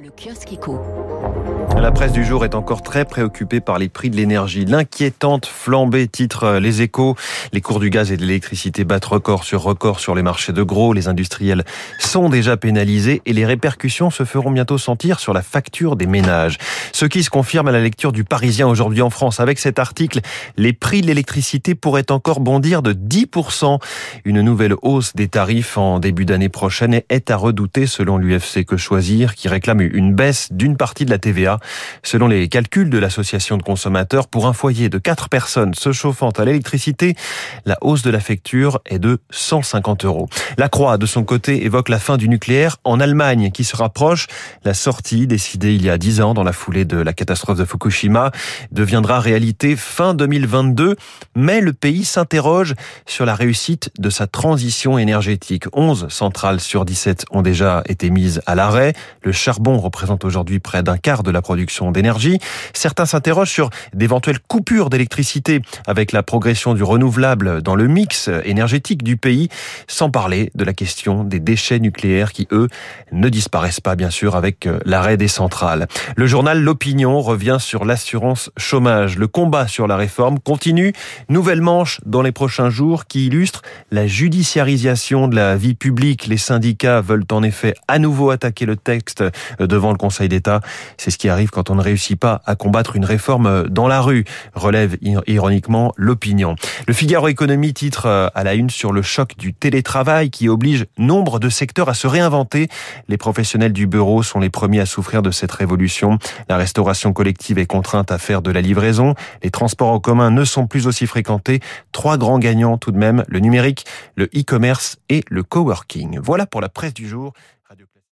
Le kiosque éco. La presse du jour est encore très préoccupée par les prix de l'énergie. L'inquiétante flambée titre euh, les échos. Les cours du gaz et de l'électricité battent record sur record sur les marchés de gros. Les industriels sont déjà pénalisés et les répercussions se feront bientôt sentir sur la facture des ménages. Ce qui se confirme à la lecture du Parisien aujourd'hui en France. Avec cet article, les prix de l'électricité pourraient encore bondir de 10%. Une nouvelle hausse des tarifs en début d'année prochaine est à redouter selon l'UFC Que Choisir qui réclame une baisse d'une partie de la TVA. Selon les calculs de l'association de consommateurs, pour un foyer de 4 personnes se chauffant à l'électricité, la hausse de la facture est de 150 euros. La Croix, de son côté, évoque la fin du nucléaire en Allemagne qui se rapproche. La sortie, décidée il y a 10 ans dans la foulée de la catastrophe de Fukushima, deviendra réalité fin 2022. Mais le pays s'interroge sur la réussite de sa transition énergétique. 11 centrales sur 17 ont déjà été mises à l'arrêt. Le charbon représente aujourd'hui près d'un quart de la production d'énergie. Certains s'interrogent sur d'éventuelles coupures d'électricité avec la progression du renouvelable dans le mix énergétique du pays, sans parler de la question des déchets nucléaires qui, eux, ne disparaissent pas, bien sûr, avec euh, l'arrêt des centrales. Le journal L'Opinion revient sur l'assurance chômage. Le combat sur la réforme continue. Nouvelle manche dans les prochains jours qui illustre la judiciarisation de la vie publique. Les syndicats veulent en effet à nouveau attaquer le texte devant le Conseil d'État. C'est ce qui arrive quand on ne réussit pas à combattre une réforme dans la rue, relève ironiquement l'opinion. Le Figaro Économie titre euh, à la une sur le choc du télétravail qui oblige nombre de secteurs à se réinventer. Les professionnels du bureau sont les premiers à souffrir de cette révolution. La restauration collective est contrainte à faire de la livraison. Les transports en commun ne sont plus aussi fréquentés. Trois grands gagnants tout de même, le numérique, le e-commerce et le coworking. Voilà pour la presse du jour.